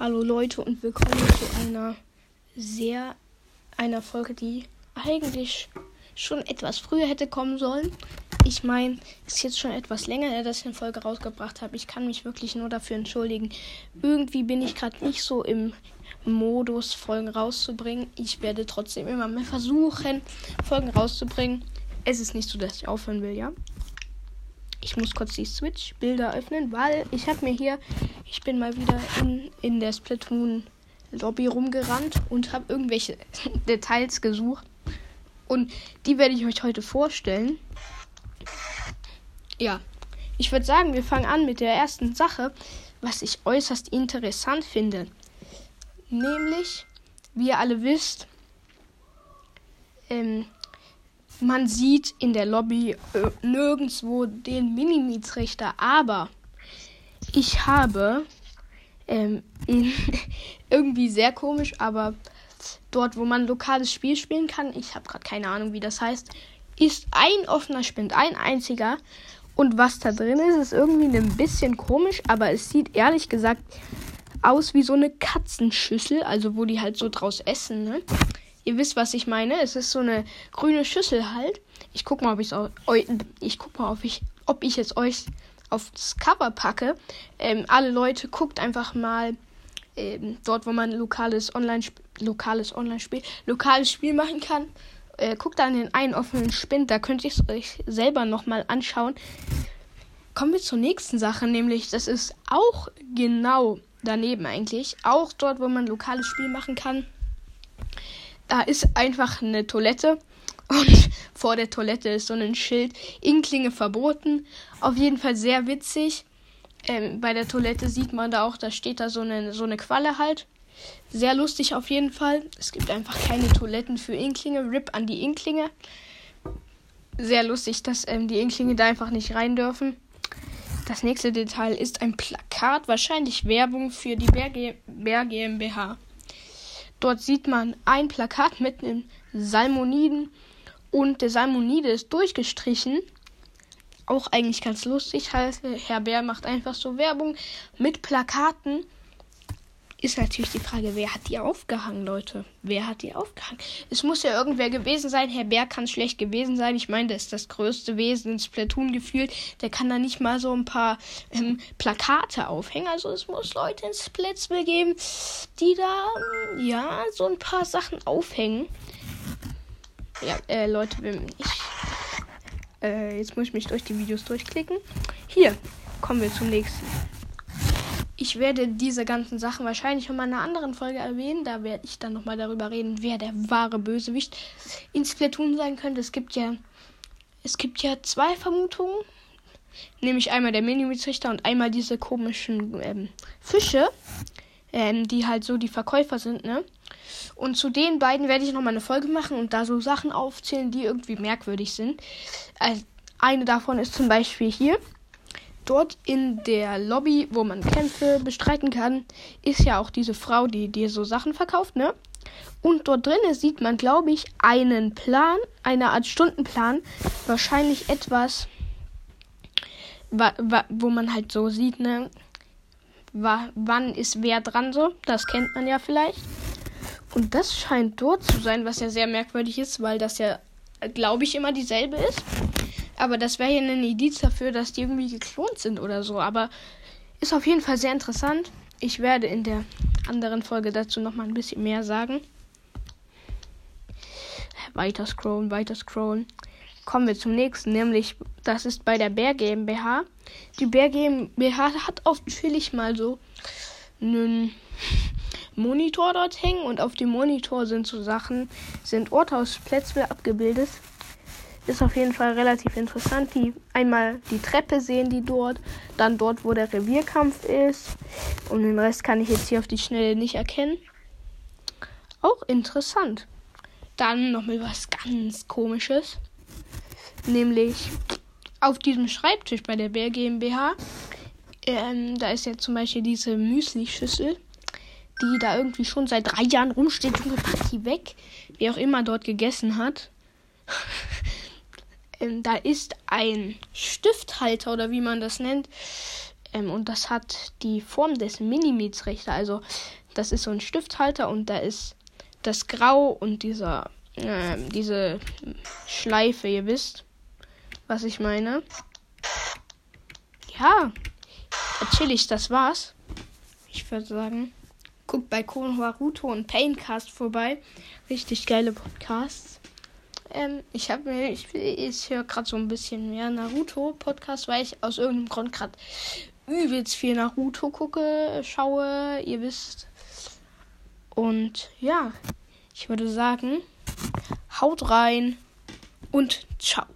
Hallo Leute und willkommen zu einer sehr einer Folge, die eigentlich schon etwas früher hätte kommen sollen. Ich meine, es ist jetzt schon etwas länger dass ich eine Folge rausgebracht habe. Ich kann mich wirklich nur dafür entschuldigen. Irgendwie bin ich gerade nicht so im Modus, Folgen rauszubringen. Ich werde trotzdem immer mehr versuchen, Folgen rauszubringen. Es ist nicht so, dass ich aufhören will, ja. Ich muss kurz die Switch-Bilder öffnen, weil ich habe mir hier, ich bin mal wieder in, in der Splatoon-Lobby rumgerannt und habe irgendwelche Details gesucht. Und die werde ich euch heute vorstellen. Ja, ich würde sagen, wir fangen an mit der ersten Sache, was ich äußerst interessant finde. Nämlich, wie ihr alle wisst, ähm, man sieht in der Lobby äh, nirgendwo den Minimitrichter, aber ich habe ähm, irgendwie sehr komisch, aber dort, wo man lokales Spiel spielen kann, ich habe gerade keine Ahnung, wie das heißt, ist ein offener Spind, ein einziger. Und was da drin ist, ist irgendwie ein bisschen komisch, aber es sieht ehrlich gesagt aus wie so eine Katzenschüssel, also wo die halt so draus essen, ne? Ihr wisst, was ich meine. Es ist so eine grüne Schüssel halt. Ich guck mal, ob ich ich guck mal, ob ich, ob ich es euch aufs Cover packe. Ähm, alle Leute guckt einfach mal ähm, dort, wo man lokales Online lokales Online-Spiel, lokales Spiel machen kann. Äh, guckt da in den einen offenen Spind. Da könnt ihr es euch selber nochmal anschauen. Kommen wir zur nächsten Sache, nämlich das ist auch genau daneben eigentlich. Auch dort, wo man lokales Spiel machen kann da ist einfach eine Toilette und vor der Toilette ist so ein Schild, Inklinge verboten. Auf jeden Fall sehr witzig. Ähm, bei der Toilette sieht man da auch, da steht da so eine, so eine Qualle halt. Sehr lustig auf jeden Fall. Es gibt einfach keine Toiletten für Inklinge. RIP an die Inklinge. Sehr lustig, dass ähm, die Inklinge da einfach nicht rein dürfen. Das nächste Detail ist ein Plakat, wahrscheinlich Werbung für die Bär GmbH. Dort sieht man ein Plakat mit einem Salmoniden und der Salmonide ist durchgestrichen. Auch eigentlich ganz lustig. Heißt, Herr Bär macht einfach so Werbung mit Plakaten ist natürlich die Frage, wer hat die aufgehangen, Leute? Wer hat die aufgehangen? Es muss ja irgendwer gewesen sein. Herr Bär kann schlecht gewesen sein. Ich meine, das ist das größte Wesen ins Platoon gefühlt. Der kann da nicht mal so ein paar ähm, Plakate aufhängen. Also es muss Leute ins Splitsville geben, die da, ähm, ja, so ein paar Sachen aufhängen. Ja, äh, Leute, ich, äh, jetzt muss ich mich durch die Videos durchklicken. Hier, kommen wir zum nächsten. Ich werde diese ganzen Sachen wahrscheinlich in einer anderen Folge erwähnen. Da werde ich dann nochmal darüber reden, wer der wahre Bösewicht in Splatoon sein könnte. Es gibt ja, es gibt ja zwei Vermutungen. Nämlich einmal der Minimizrichter und einmal diese komischen ähm, Fische, ähm, die halt so die Verkäufer sind, ne? Und zu den beiden werde ich nochmal eine Folge machen und da so Sachen aufzählen, die irgendwie merkwürdig sind. Also eine davon ist zum Beispiel hier dort in der Lobby, wo man Kämpfe bestreiten kann, ist ja auch diese Frau, die dir so Sachen verkauft, ne? Und dort drinnen sieht man, glaube ich, einen Plan, eine Art Stundenplan, wahrscheinlich etwas, wo man halt so sieht, ne? Wann ist wer dran so? Das kennt man ja vielleicht. Und das scheint dort zu sein, was ja sehr merkwürdig ist, weil das ja, glaube ich, immer dieselbe ist. Aber das wäre ja ein Indiz dafür, dass die irgendwie geklont sind oder so. Aber ist auf jeden Fall sehr interessant. Ich werde in der anderen Folge dazu noch mal ein bisschen mehr sagen. Weiter scrollen, weiter scrollen. Kommen wir zum nächsten, nämlich das ist bei der Bär GmbH. Die Bär GmbH hat auf chillig mal so einen Monitor dort hängen und auf dem Monitor sind so Sachen, sind Orte aus Plätzle abgebildet ist auf jeden Fall relativ interessant. Die einmal die Treppe sehen die dort, dann dort, wo der Revierkampf ist. Und den Rest kann ich jetzt hier auf die Schnelle nicht erkennen. Auch interessant. Dann noch mal was ganz komisches. Nämlich auf diesem Schreibtisch bei der Bär GmbH. Ähm, da ist jetzt zum Beispiel diese Müsli-Schüssel, die da irgendwie schon seit drei Jahren rumsteht. Junge, pack die weg. Wer auch immer dort gegessen hat. Ähm, da ist ein Stifthalter oder wie man das nennt. Ähm, und das hat die Form des Minimietsrichter. Also das ist so ein Stifthalter und da ist das Grau und dieser, äh, diese Schleife, ihr wisst, was ich meine. Ja, chillig, das war's. Ich würde sagen, guckt bei Konoharuto und Paincast vorbei. Richtig geile Podcasts. Ähm, ich habe mir, ich, ich höre gerade so ein bisschen mehr Naruto-Podcast, weil ich aus irgendeinem Grund gerade übelst viel Naruto gucke, schaue, ihr wisst. Und ja, ich würde sagen, haut rein und ciao.